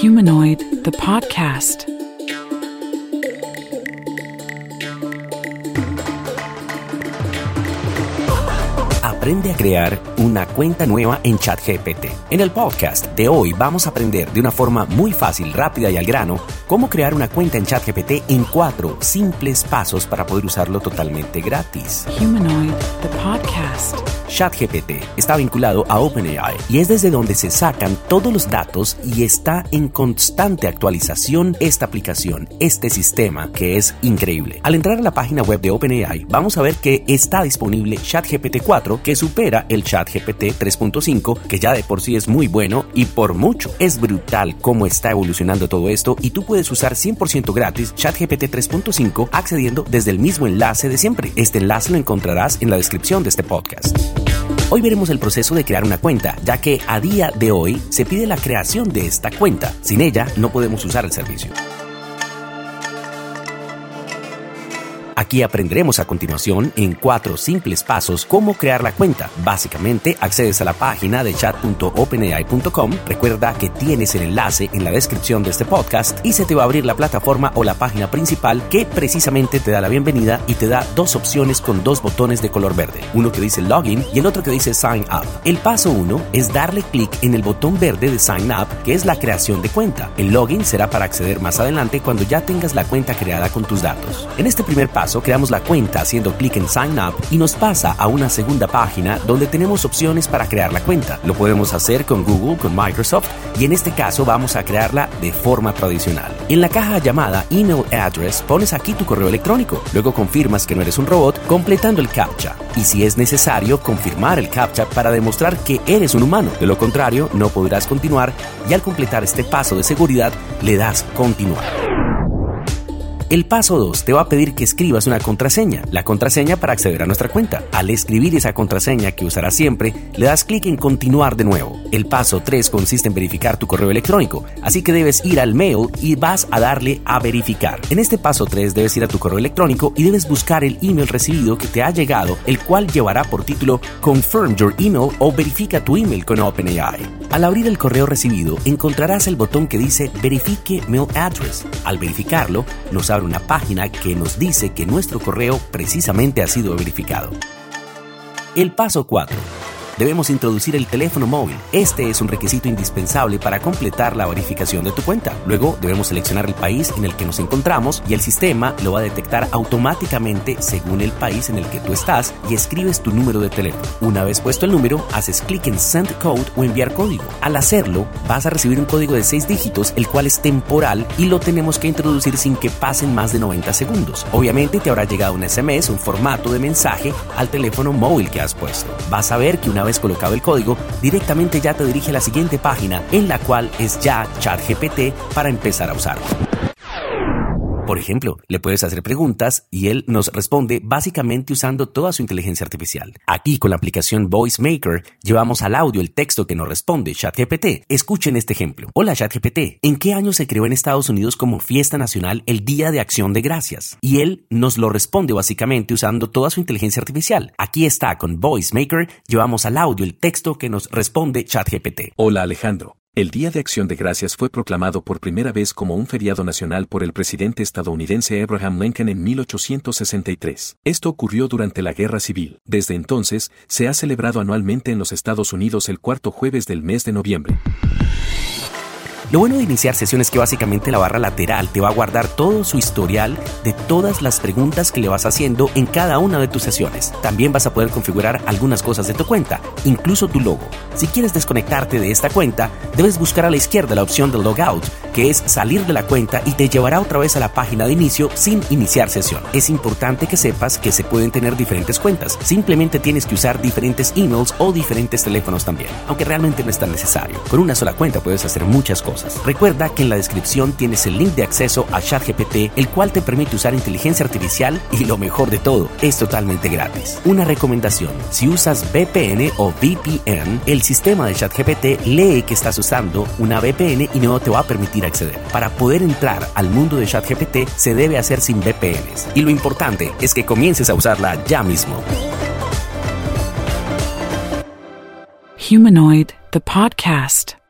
Humanoid, the podcast. Aprende a crear una cuenta nueva en ChatGPT. En el podcast de hoy vamos a aprender de una forma muy fácil, rápida y al grano cómo crear una cuenta en ChatGPT en cuatro simples pasos para poder usarlo totalmente gratis. Humanoid, the podcast. ChatGPT está vinculado a OpenAI y es desde donde se sacan todos los datos y está en constante actualización esta aplicación, este sistema que es increíble. Al entrar a la página web de OpenAI vamos a ver que está disponible ChatGPT 4 que supera el ChatGPT 3.5 que ya de por sí es muy bueno y por mucho. Es brutal cómo está evolucionando todo esto y tú puedes usar 100% gratis ChatGPT 3.5 accediendo desde el mismo enlace de siempre. Este enlace lo encontrarás en la descripción de este podcast. Hoy veremos el proceso de crear una cuenta, ya que a día de hoy se pide la creación de esta cuenta. Sin ella no podemos usar el servicio. Aquí aprenderemos a continuación en cuatro simples pasos cómo crear la cuenta. Básicamente, accedes a la página de chat.openai.com, recuerda que tienes el enlace en la descripción de este podcast y se te va a abrir la plataforma o la página principal que precisamente te da la bienvenida y te da dos opciones con dos botones de color verde, uno que dice login y el otro que dice sign up. El paso uno es darle clic en el botón verde de sign up, que es la creación de cuenta. El login será para acceder más adelante cuando ya tengas la cuenta creada con tus datos. En este primer paso, creamos la cuenta haciendo clic en Sign Up y nos pasa a una segunda página donde tenemos opciones para crear la cuenta. Lo podemos hacer con Google, con Microsoft y en este caso vamos a crearla de forma tradicional. En la caja llamada Email Address pones aquí tu correo electrónico, luego confirmas que no eres un robot completando el CAPTCHA y si es necesario confirmar el CAPTCHA para demostrar que eres un humano. De lo contrario, no podrás continuar y al completar este paso de seguridad le das continuar. El paso 2 te va a pedir que escribas una contraseña, la contraseña para acceder a nuestra cuenta. Al escribir esa contraseña que usarás siempre, le das clic en continuar de nuevo. El paso 3 consiste en verificar tu correo electrónico, así que debes ir al mail y vas a darle a verificar. En este paso 3 debes ir a tu correo electrónico y debes buscar el email recibido que te ha llegado, el cual llevará por título Confirm your email o verifica tu email con OpenAI. Al abrir el correo recibido, encontrarás el botón que dice Verifique Mail Address. Al verificarlo, nos una página que nos dice que nuestro correo precisamente ha sido verificado. El paso 4 debemos introducir el teléfono móvil. Este es un requisito indispensable para completar la verificación de tu cuenta. Luego debemos seleccionar el país en el que nos encontramos y el sistema lo va a detectar automáticamente según el país en el que tú estás y escribes tu número de teléfono. Una vez puesto el número, haces clic en Send Code o enviar código. Al hacerlo, vas a recibir un código de 6 dígitos, el cual es temporal y lo tenemos que introducir sin que pasen más de 90 segundos. Obviamente te habrá llegado un SMS, un formato de mensaje al teléfono móvil que has puesto. Vas a ver que una colocado el código, directamente ya te dirige a la siguiente página en la cual es ya ChatGPT para empezar a usarlo. Por ejemplo, le puedes hacer preguntas y él nos responde básicamente usando toda su inteligencia artificial. Aquí con la aplicación Voice Maker llevamos al audio el texto que nos responde ChatGPT. Escuchen este ejemplo. Hola ChatGPT, ¿en qué año se creó en Estados Unidos como fiesta nacional el Día de Acción de Gracias? Y él nos lo responde básicamente usando toda su inteligencia artificial. Aquí está con Voice Maker, llevamos al audio el texto que nos responde ChatGPT. Hola Alejandro. El Día de Acción de Gracias fue proclamado por primera vez como un feriado nacional por el presidente estadounidense Abraham Lincoln en 1863. Esto ocurrió durante la Guerra Civil. Desde entonces, se ha celebrado anualmente en los Estados Unidos el cuarto jueves del mes de noviembre. Lo bueno de iniciar sesiones es que básicamente la barra lateral te va a guardar todo su historial de todas las preguntas que le vas haciendo en cada una de tus sesiones. También vas a poder configurar algunas cosas de tu cuenta, incluso tu logo. Si quieres desconectarte de esta cuenta, debes buscar a la izquierda la opción de logout, que es salir de la cuenta y te llevará otra vez a la página de inicio sin iniciar sesión. Es importante que sepas que se pueden tener diferentes cuentas. Simplemente tienes que usar diferentes emails o diferentes teléfonos también, aunque realmente no es tan necesario. Con una sola cuenta puedes hacer muchas Recuerda que en la descripción tienes el link de acceso a ChatGPT, el cual te permite usar inteligencia artificial y lo mejor de todo, es totalmente gratis. Una recomendación, si usas VPN o VPN, el sistema de ChatGPT lee que estás usando una VPN y no te va a permitir acceder. Para poder entrar al mundo de ChatGPT se debe hacer sin VPNs. Y lo importante es que comiences a usarla ya mismo. Humanoid, the podcast.